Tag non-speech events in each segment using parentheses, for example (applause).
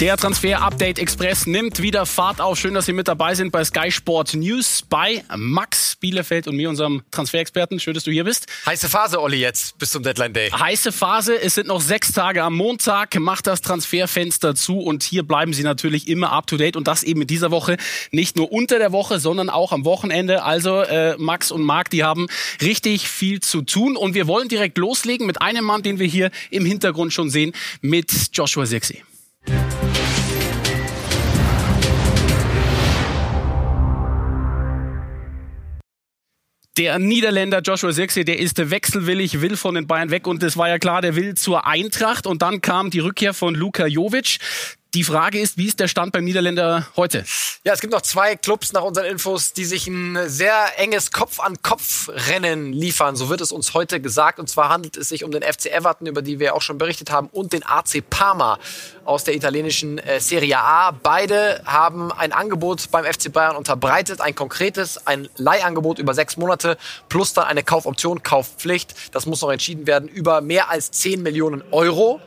Der Transfer Update Express nimmt wieder Fahrt auf. Schön, dass Sie mit dabei sind bei Sky Sport News bei Max Bielefeld und mir, unserem Transferexperten. Schön, dass du hier bist. Heiße Phase, Olli, jetzt bis zum Deadline Day. Heiße Phase. Es sind noch sechs Tage am Montag. Macht das Transferfenster zu und hier bleiben Sie natürlich immer up to date und das eben in dieser Woche. Nicht nur unter der Woche, sondern auch am Wochenende. Also äh, Max und Marc, die haben richtig viel zu tun und wir wollen direkt loslegen mit einem Mann, den wir hier im Hintergrund schon sehen, mit Joshua Sexy. Der Niederländer Joshua Sexy, der ist wechselwillig, will von den Bayern weg und es war ja klar, der will zur Eintracht und dann kam die Rückkehr von Luka Jovic. Die Frage ist, wie ist der Stand beim Niederländer heute? Ja, es gibt noch zwei Clubs nach unseren Infos, die sich ein sehr enges Kopf-an-Kopf-Rennen liefern. So wird es uns heute gesagt. Und zwar handelt es sich um den FC Everton, über die wir auch schon berichtet haben, und den AC Parma aus der italienischen äh, Serie A. Beide haben ein Angebot beim FC Bayern unterbreitet, ein konkretes, ein Leihangebot über sechs Monate plus dann eine Kaufoption, Kaufpflicht. Das muss noch entschieden werden über mehr als 10 Millionen Euro.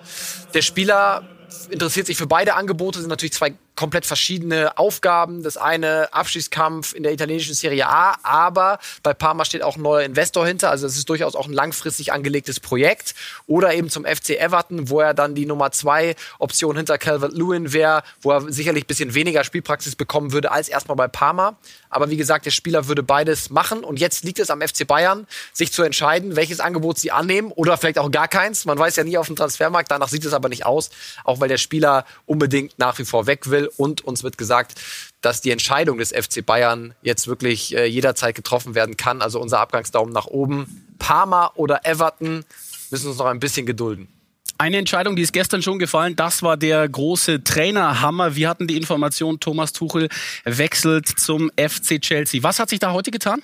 Der Spieler interessiert sich für beide Angebote, sind natürlich zwei komplett verschiedene Aufgaben. Das eine Abschießkampf in der italienischen Serie A, aber bei Parma steht auch ein neuer Investor hinter. Also es ist durchaus auch ein langfristig angelegtes Projekt. Oder eben zum FC Everton, wo er dann die Nummer zwei Option hinter Calvert-Lewin wäre, wo er sicherlich ein bisschen weniger Spielpraxis bekommen würde als erstmal bei Parma. Aber wie gesagt, der Spieler würde beides machen. Und jetzt liegt es am FC Bayern, sich zu entscheiden, welches Angebot sie annehmen oder vielleicht auch gar keins. Man weiß ja nie auf dem Transfermarkt. Danach sieht es aber nicht aus, auch weil der Spieler unbedingt nach wie vor weg will und uns wird gesagt, dass die Entscheidung des FC Bayern jetzt wirklich äh, jederzeit getroffen werden kann. Also unser Abgangsdaumen nach oben. Parma oder Everton müssen uns noch ein bisschen gedulden. Eine Entscheidung, die ist gestern schon gefallen, das war der große Trainerhammer. Wir hatten die Information, Thomas Tuchel wechselt zum FC Chelsea. Was hat sich da heute getan?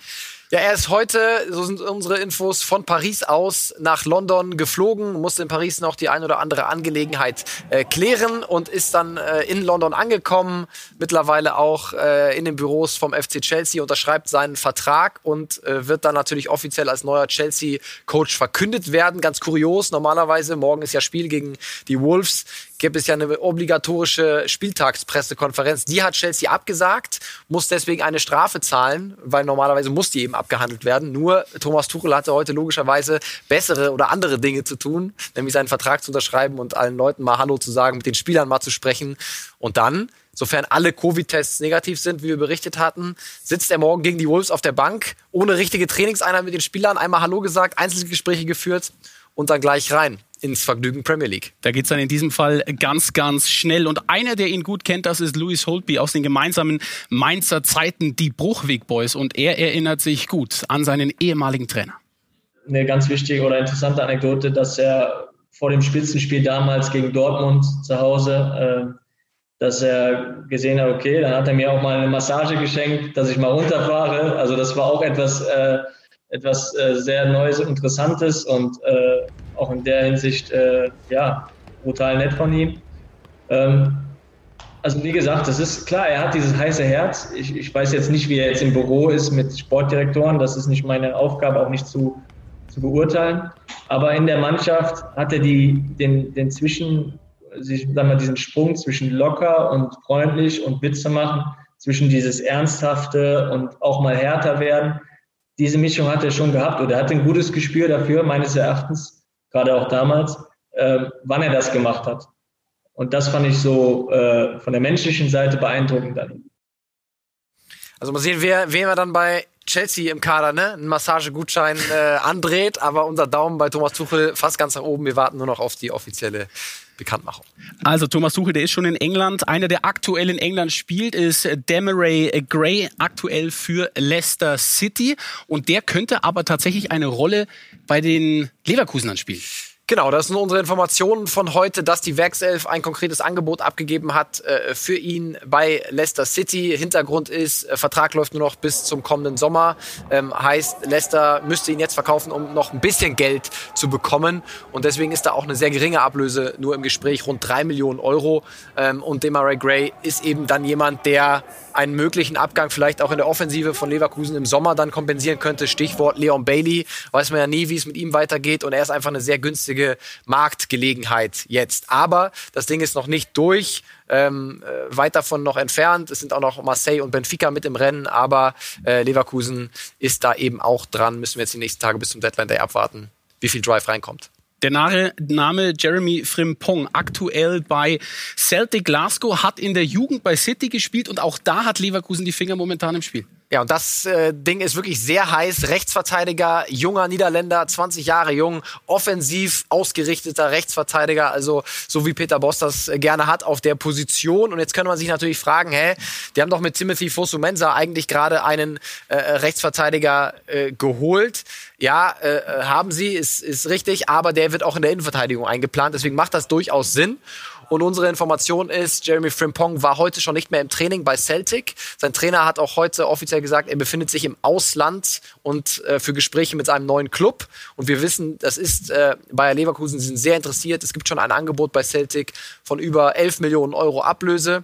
Ja, er ist heute, so sind unsere Infos, von Paris aus nach London geflogen, musste in Paris noch die ein oder andere Angelegenheit äh, klären und ist dann äh, in London angekommen, mittlerweile auch äh, in den Büros vom FC Chelsea, unterschreibt seinen Vertrag und äh, wird dann natürlich offiziell als neuer Chelsea-Coach verkündet werden. Ganz kurios, normalerweise, morgen ist ja Spiel gegen die Wolves, gibt es ja eine obligatorische Spieltagspressekonferenz. Die hat Chelsea abgesagt, muss deswegen eine Strafe zahlen, weil normalerweise muss die eben abgehandelt werden. Nur Thomas Tuchel hatte heute logischerweise bessere oder andere Dinge zu tun, nämlich seinen Vertrag zu unterschreiben und allen Leuten mal Hallo zu sagen, mit den Spielern mal zu sprechen. Und dann sofern alle Covid-Tests negativ sind, wie wir berichtet hatten, sitzt er morgen gegen die Wolves auf der Bank, ohne richtige Trainingseinheit mit den Spielern, einmal Hallo gesagt, Einzelgespräche geführt und dann gleich rein ins Vergnügen Premier League. Da geht's dann in diesem Fall ganz, ganz schnell. Und einer, der ihn gut kennt, das ist Louis Holtby aus den gemeinsamen Mainzer Zeiten, die Bruchweg Boys. Und er erinnert sich gut an seinen ehemaligen Trainer. Eine ganz wichtige oder interessante Anekdote, dass er vor dem Spitzenspiel damals gegen Dortmund zu Hause, äh, dass er gesehen hat, okay, dann hat er mir auch mal eine Massage geschenkt, dass ich mal runterfahre. Also das war auch etwas, äh, etwas äh, sehr Neues und Interessantes und äh, auch in der Hinsicht, äh, ja, brutal nett von ihm. Ähm, also wie gesagt, das ist klar, er hat dieses heiße Herz. Ich, ich weiß jetzt nicht, wie er jetzt im Büro ist mit Sportdirektoren. Das ist nicht meine Aufgabe, auch nicht zu, zu beurteilen. Aber in der Mannschaft hat er die, den, den Zwischen, sagen wir, diesen Sprung zwischen locker und freundlich und Witze machen, zwischen dieses Ernsthafte und auch mal härter werden. Diese Mischung hat er schon gehabt oder er hat ein gutes Gespür dafür, meines Erachtens gerade auch damals, äh, wann er das gemacht hat. Und das fand ich so äh, von der menschlichen Seite beeindruckend dann. Also mal sehen, wer, wer wir dann bei Chelsea im Kader, ne? Einen Massagegutschein äh, andreht, aber unser Daumen bei Thomas Tuchel fast ganz nach oben. Wir warten nur noch auf die offizielle Bekanntmachung. Also Thomas Tuchel, der ist schon in England. Einer, der aktuell in England spielt, ist Demaray Gray, aktuell für Leicester City. Und der könnte aber tatsächlich eine Rolle bei den Leverkusenern spielen. Genau, das sind unsere Informationen von heute, dass die Werkself ein konkretes Angebot abgegeben hat äh, für ihn bei Leicester City. Hintergrund ist, äh, Vertrag läuft nur noch bis zum kommenden Sommer. Ähm, heißt, Leicester müsste ihn jetzt verkaufen, um noch ein bisschen Geld zu bekommen. Und deswegen ist da auch eine sehr geringe Ablöse nur im Gespräch, rund drei Millionen Euro. Ähm, und Demaray Gray ist eben dann jemand, der einen möglichen Abgang vielleicht auch in der Offensive von Leverkusen im Sommer dann kompensieren könnte. Stichwort Leon Bailey. Weiß man ja nie, wie es mit ihm weitergeht. Und er ist einfach eine sehr günstige Marktgelegenheit jetzt. Aber das Ding ist noch nicht durch. Ähm, äh, weit davon noch entfernt. Es sind auch noch Marseille und Benfica mit im Rennen, aber äh, Leverkusen ist da eben auch dran. Müssen wir jetzt die nächsten Tage bis zum Deadline Day abwarten, wie viel Drive reinkommt. Der Name Jeremy Frimpong, aktuell bei Celtic Glasgow, hat in der Jugend bei City gespielt und auch da hat Leverkusen die Finger momentan im Spiel. Ja, und das äh, Ding ist wirklich sehr heiß. Rechtsverteidiger, junger Niederländer, 20 Jahre jung, offensiv ausgerichteter Rechtsverteidiger, also so wie Peter Boss das äh, gerne hat auf der Position. Und jetzt könnte man sich natürlich fragen, hä, die haben doch mit Timothy Fosumensa eigentlich gerade einen äh, Rechtsverteidiger äh, geholt. Ja, äh, äh, haben sie, ist, ist richtig, aber der wird auch in der Innenverteidigung eingeplant. Deswegen macht das durchaus Sinn. Und unsere Information ist, Jeremy Frimpong war heute schon nicht mehr im Training bei Celtic. Sein Trainer hat auch heute offiziell gesagt, er befindet sich im Ausland und äh, für Gespräche mit seinem neuen Club. Und wir wissen, das ist äh, Bayer Leverkusen, sie sind sehr interessiert. Es gibt schon ein Angebot bei Celtic von über 11 Millionen Euro Ablöse.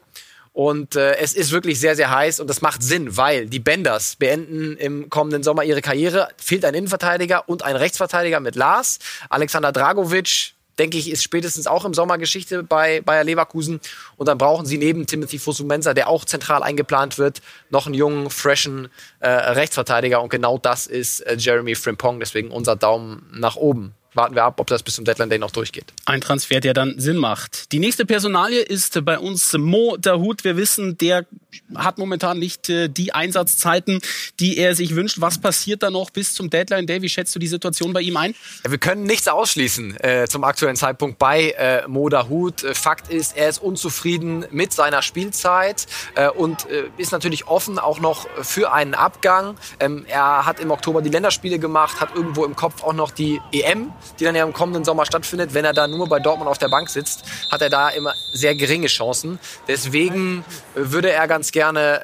Und äh, es ist wirklich sehr, sehr heiß und das macht Sinn, weil die Benders beenden im kommenden Sommer ihre Karriere. Fehlt ein Innenverteidiger und ein Rechtsverteidiger mit Lars. Alexander Dragovic denke ich, ist spätestens auch im Sommer Geschichte bei Bayer Leverkusen. Und dann brauchen sie neben Timothy Fosumensa, der auch zentral eingeplant wird, noch einen jungen, freshen äh, Rechtsverteidiger. Und genau das ist äh, Jeremy Frimpong. Deswegen unser Daumen nach oben warten wir ab, ob das bis zum Deadline Day noch durchgeht. Ein Transfer, der dann Sinn macht. Die nächste Personalie ist bei uns Mo Dahut. Wir wissen, der hat momentan nicht äh, die Einsatzzeiten, die er sich wünscht. Was passiert da noch bis zum Deadline Day? Wie schätzt du die Situation bei ihm ein? Ja, wir können nichts ausschließen äh, zum aktuellen Zeitpunkt bei äh, Mo Dahut. Äh, Fakt ist, er ist unzufrieden mit seiner Spielzeit äh, und äh, ist natürlich offen auch noch für einen Abgang. Ähm, er hat im Oktober die Länderspiele gemacht, hat irgendwo im Kopf auch noch die EM die dann ja im kommenden Sommer stattfindet. Wenn er da nur bei Dortmund auf der Bank sitzt, hat er da immer sehr geringe Chancen. Deswegen würde er ganz gerne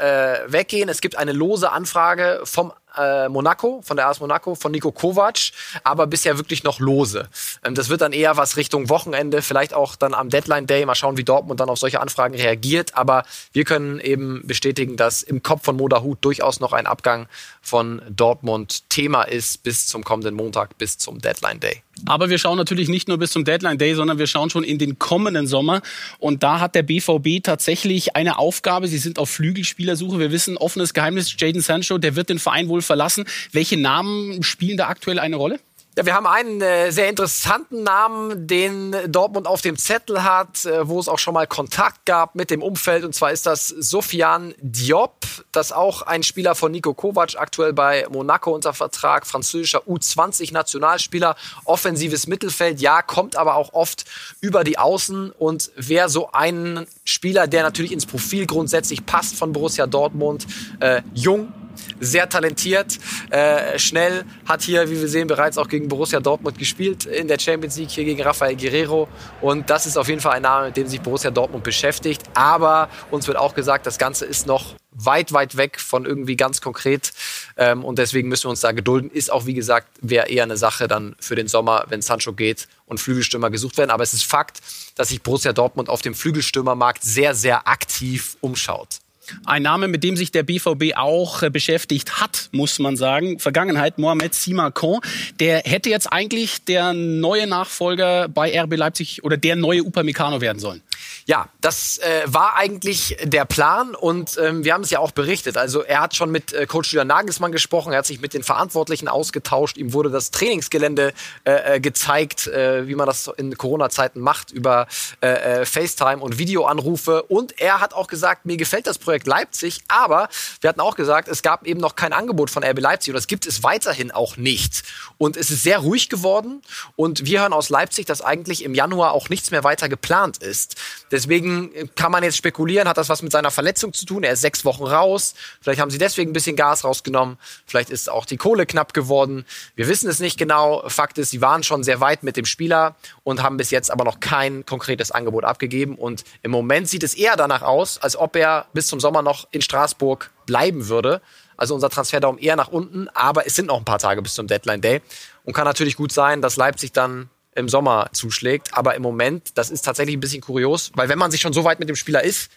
äh, weggehen. Es gibt eine lose Anfrage vom äh, Monaco, von der AS Monaco, von Nico Kovac, aber bisher wirklich noch lose. Ähm, das wird dann eher was Richtung Wochenende, vielleicht auch dann am Deadline Day. Mal schauen, wie Dortmund dann auf solche Anfragen reagiert. Aber wir können eben bestätigen, dass im Kopf von Modahut durchaus noch ein Abgang von Dortmund Thema ist bis zum kommenden Montag, bis zum Deadline Day. Aber wir schauen natürlich nicht nur bis zum Deadline Day, sondern wir schauen schon in den kommenden Sommer. Und da hat der BVB tatsächlich eine Aufgabe. Sie sind auf Flügelspielersuche. Wir wissen, offenes Geheimnis, Jaden Sancho, der wird den Verein wohl verlassen. Welche Namen spielen da aktuell eine Rolle? Ja, wir haben einen äh, sehr interessanten Namen, den Dortmund auf dem Zettel hat, äh, wo es auch schon mal Kontakt gab mit dem Umfeld. Und zwar ist das Sofian Diop, das auch ein Spieler von Nico Kovac, aktuell bei Monaco unter Vertrag, französischer U20-Nationalspieler, offensives Mittelfeld, ja, kommt aber auch oft über die Außen. Und wer so einen Spieler, der natürlich ins Profil grundsätzlich passt von Borussia Dortmund, äh, jung, sehr talentiert, äh, schnell, hat hier, wie wir sehen, bereits auch gegen Borussia Dortmund gespielt in der Champions League, hier gegen Rafael Guerrero. Und das ist auf jeden Fall ein Name, mit dem sich Borussia Dortmund beschäftigt. Aber uns wird auch gesagt, das Ganze ist noch weit, weit weg von irgendwie ganz konkret. Ähm, und deswegen müssen wir uns da gedulden. Ist auch, wie gesagt, wäre eher eine Sache dann für den Sommer, wenn Sancho geht und Flügelstürmer gesucht werden. Aber es ist Fakt, dass sich Borussia Dortmund auf dem Flügelstürmermarkt sehr, sehr aktiv umschaut. Ein Name, mit dem sich der BVB auch äh, beschäftigt hat, muss man sagen. Vergangenheit, Mohamed Simakon. Der hätte jetzt eigentlich der neue Nachfolger bei RB Leipzig oder der neue Upamecano werden sollen. Ja, das äh, war eigentlich der Plan und ähm, wir haben es ja auch berichtet. Also er hat schon mit äh, Coach Julian Nagelsmann gesprochen, er hat sich mit den Verantwortlichen ausgetauscht, ihm wurde das Trainingsgelände äh, äh gezeigt, äh, wie man das in Corona-Zeiten macht, über FaceTime und Videoanrufe. Und er hat auch gesagt, mir gefällt das Projekt Leipzig, aber wir hatten auch gesagt, es gab eben noch kein Angebot von RB Leipzig und das gibt es weiterhin auch nicht. Und es ist sehr ruhig geworden und wir hören aus Leipzig, dass eigentlich im Januar auch nichts mehr weiter geplant ist. Deswegen kann man jetzt spekulieren, hat das was mit seiner Verletzung zu tun? Er ist sechs Wochen raus. Vielleicht haben sie deswegen ein bisschen Gas rausgenommen. Vielleicht ist auch die Kohle knapp geworden. Wir wissen es nicht genau. Fakt ist, sie waren schon sehr weit mit dem Spieler und haben bis jetzt aber noch kein konkretes Angebot abgegeben. Und im Moment sieht es eher danach aus, als ob er bis zum Sommer noch in Straßburg bleiben würde. Also unser Transferdaum eher nach unten, aber es sind noch ein paar Tage bis zum Deadline Day. Und kann natürlich gut sein, dass Leipzig dann im Sommer zuschlägt. Aber im Moment, das ist tatsächlich ein bisschen kurios, weil wenn man sich schon so weit mit dem Spieler ist,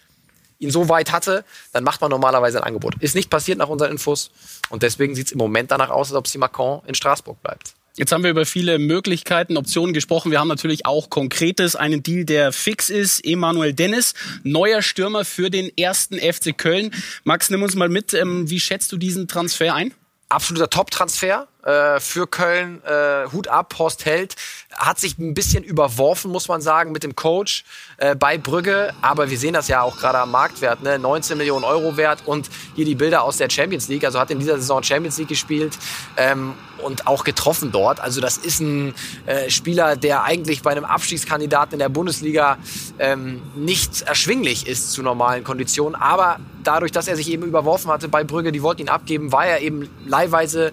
ihn so weit hatte, dann macht man normalerweise ein Angebot. Ist nicht passiert nach unseren Infos und deswegen sieht es im Moment danach aus, als ob Macron in Straßburg bleibt. Jetzt haben wir über viele Möglichkeiten, Optionen gesprochen. Wir haben natürlich auch Konkretes, einen Deal, der fix ist. Emanuel Dennis, neuer Stürmer für den ersten FC Köln. Max, nimm uns mal mit. Ähm, wie schätzt du diesen Transfer ein? Absoluter Top-Transfer äh, für Köln. Äh, Hut ab, Horst Held. Hat sich ein bisschen überworfen, muss man sagen, mit dem Coach äh, bei Brügge. Aber wir sehen das ja auch gerade am Marktwert. Ne? 19 Millionen Euro wert und hier die Bilder aus der Champions League. Also hat in dieser Saison Champions League gespielt ähm, und auch getroffen dort. Also das ist ein äh, Spieler, der eigentlich bei einem Abstiegskandidaten in der Bundesliga ähm, nicht erschwinglich ist zu normalen Konditionen. Aber dadurch, dass er sich eben überworfen hatte bei Brügge, die wollten ihn abgeben, war er eben leihweise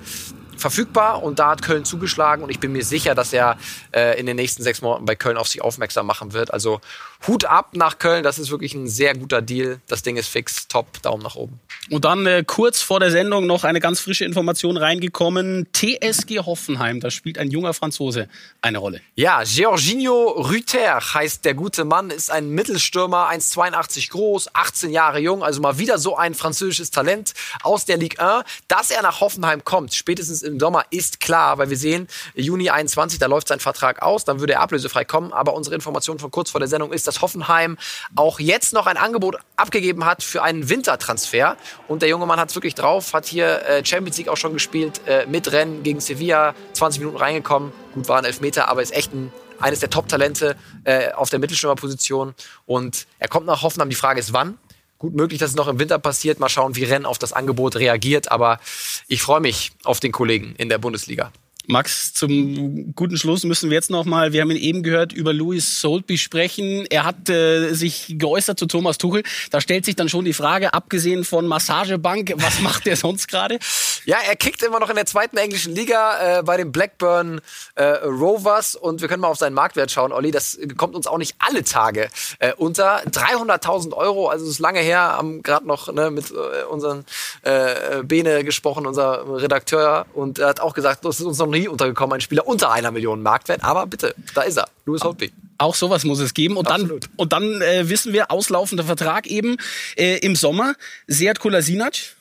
verfügbar und da hat Köln zugeschlagen und ich bin mir sicher, dass er äh, in den nächsten sechs Monaten bei Köln auf sich aufmerksam machen wird. Also Hut ab nach Köln, das ist wirklich ein sehr guter Deal. Das Ding ist fix, top, Daumen nach oben. Und dann äh, kurz vor der Sendung noch eine ganz frische Information reingekommen. TSG Hoffenheim, da spielt ein junger Franzose eine Rolle. Ja, Georginio Rüther heißt der gute Mann, ist ein Mittelstürmer, 1,82 groß, 18 Jahre jung, also mal wieder so ein französisches Talent aus der Ligue 1. Dass er nach Hoffenheim kommt, spätestens im Sommer, ist klar, weil wir sehen, Juni 21, da läuft sein Vertrag aus, dann würde er ablösefrei kommen. Aber unsere Information von kurz vor der Sendung ist, dass Hoffenheim auch jetzt noch ein Angebot abgegeben hat für einen Wintertransfer. Und der junge Mann hat es wirklich drauf, hat hier äh, Champions League auch schon gespielt, äh, mit Rennen gegen Sevilla, 20 Minuten reingekommen. Gut, waren Elfmeter, aber ist echt ein, eines der Top-Talente äh, auf der Mittelstürmerposition. Und er kommt nach Hoffenheim. Die Frage ist, wann? Gut möglich, dass es noch im Winter passiert. Mal schauen, wie Rennes auf das Angebot reagiert. Aber ich freue mich auf den Kollegen in der Bundesliga. Max, zum guten Schluss müssen wir jetzt noch mal, wir haben ihn eben gehört, über Louis Soultby sprechen. Er hat äh, sich geäußert zu Thomas Tuchel. Da stellt sich dann schon die Frage, abgesehen von Massagebank, was macht er (laughs) sonst gerade? Ja, er kickt immer noch in der zweiten englischen Liga äh, bei den Blackburn äh, Rovers und wir können mal auf seinen Marktwert schauen, Olli. Das kommt uns auch nicht alle Tage äh, unter. 300.000 Euro, also ist lange her, haben gerade noch ne, mit äh, unseren äh, Bene gesprochen, unser Redakteur, und er hat auch gesagt, das ist uns noch nie untergekommen, ein Spieler unter einer Million Marktwert. Aber bitte, da ist er, Louis Holtby. Auch sowas muss es geben. Und Absolut. dann, und dann äh, wissen wir, auslaufender Vertrag eben äh, im Sommer. Seat Kolasinac,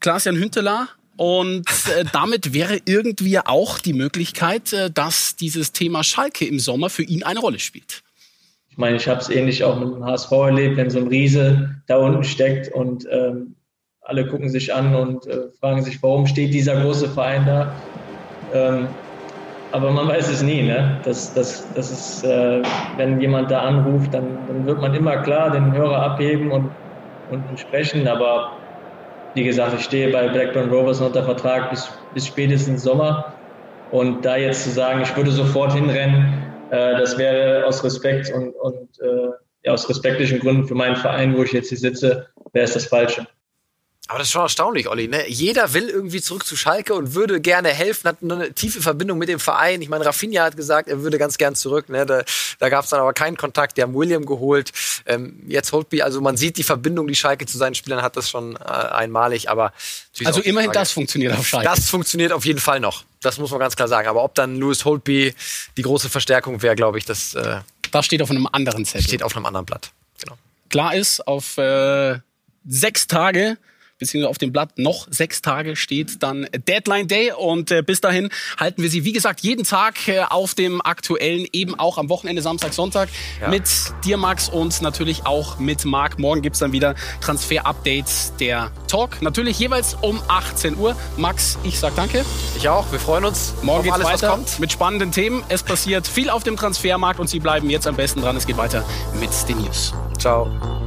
Klaas-Jan Hünteler, und äh, (laughs) damit wäre irgendwie auch die Möglichkeit, äh, dass dieses Thema Schalke im Sommer für ihn eine Rolle spielt. Ich meine, ich habe es ähnlich auch mit dem HSV erlebt, wenn so ein Riese da unten steckt und ähm, alle gucken sich an und äh, fragen sich, warum steht dieser große Verein da? Ähm, aber man weiß es nie. Ne? Das, das, das ist, äh, wenn jemand da anruft, dann, dann wird man immer klar den Hörer abheben und, und sprechen. Aber wie gesagt, ich stehe bei Blackburn Rovers unter Vertrag bis, bis spätestens Sommer. Und da jetzt zu sagen, ich würde sofort hinrennen, äh, das wäre aus Respekt und, und äh, ja, aus respektlichen Gründen für meinen Verein, wo ich jetzt hier sitze, wäre es das Falsche. Aber das ist schon erstaunlich, Olli. Ne? Jeder will irgendwie zurück zu Schalke und würde gerne helfen, hat eine tiefe Verbindung mit dem Verein. Ich meine, Rafinha hat gesagt, er würde ganz gern zurück. Ne? Da, da gab es dann aber keinen Kontakt. Die haben William geholt. Ähm, jetzt Holtby, also man sieht die Verbindung, die Schalke zu seinen Spielern hat, das schon äh, einmalig. Aber also immerhin das funktioniert auf Schalke. Das funktioniert auf jeden Fall noch. Das muss man ganz klar sagen. Aber ob dann Louis Holtby die große Verstärkung wäre, glaube ich, das. Äh, das steht auf einem anderen Zettel. Steht auf einem anderen Blatt. Genau. Klar ist, auf äh, sechs Tage beziehungsweise auf dem Blatt noch sechs Tage steht dann Deadline Day und äh, bis dahin halten wir Sie, wie gesagt, jeden Tag äh, auf dem aktuellen, eben auch am Wochenende, Samstag, Sonntag ja. mit dir, Max, und natürlich auch mit Marc. Morgen gibt's dann wieder Transfer-Updates der Talk. Natürlich jeweils um 18 Uhr. Max, ich sag danke. Ich auch. Wir freuen uns. Morgen geht's alles, weiter mit spannenden Themen. Es passiert viel auf dem Transfermarkt und Sie bleiben jetzt am besten dran. Es geht weiter mit den News. Ciao.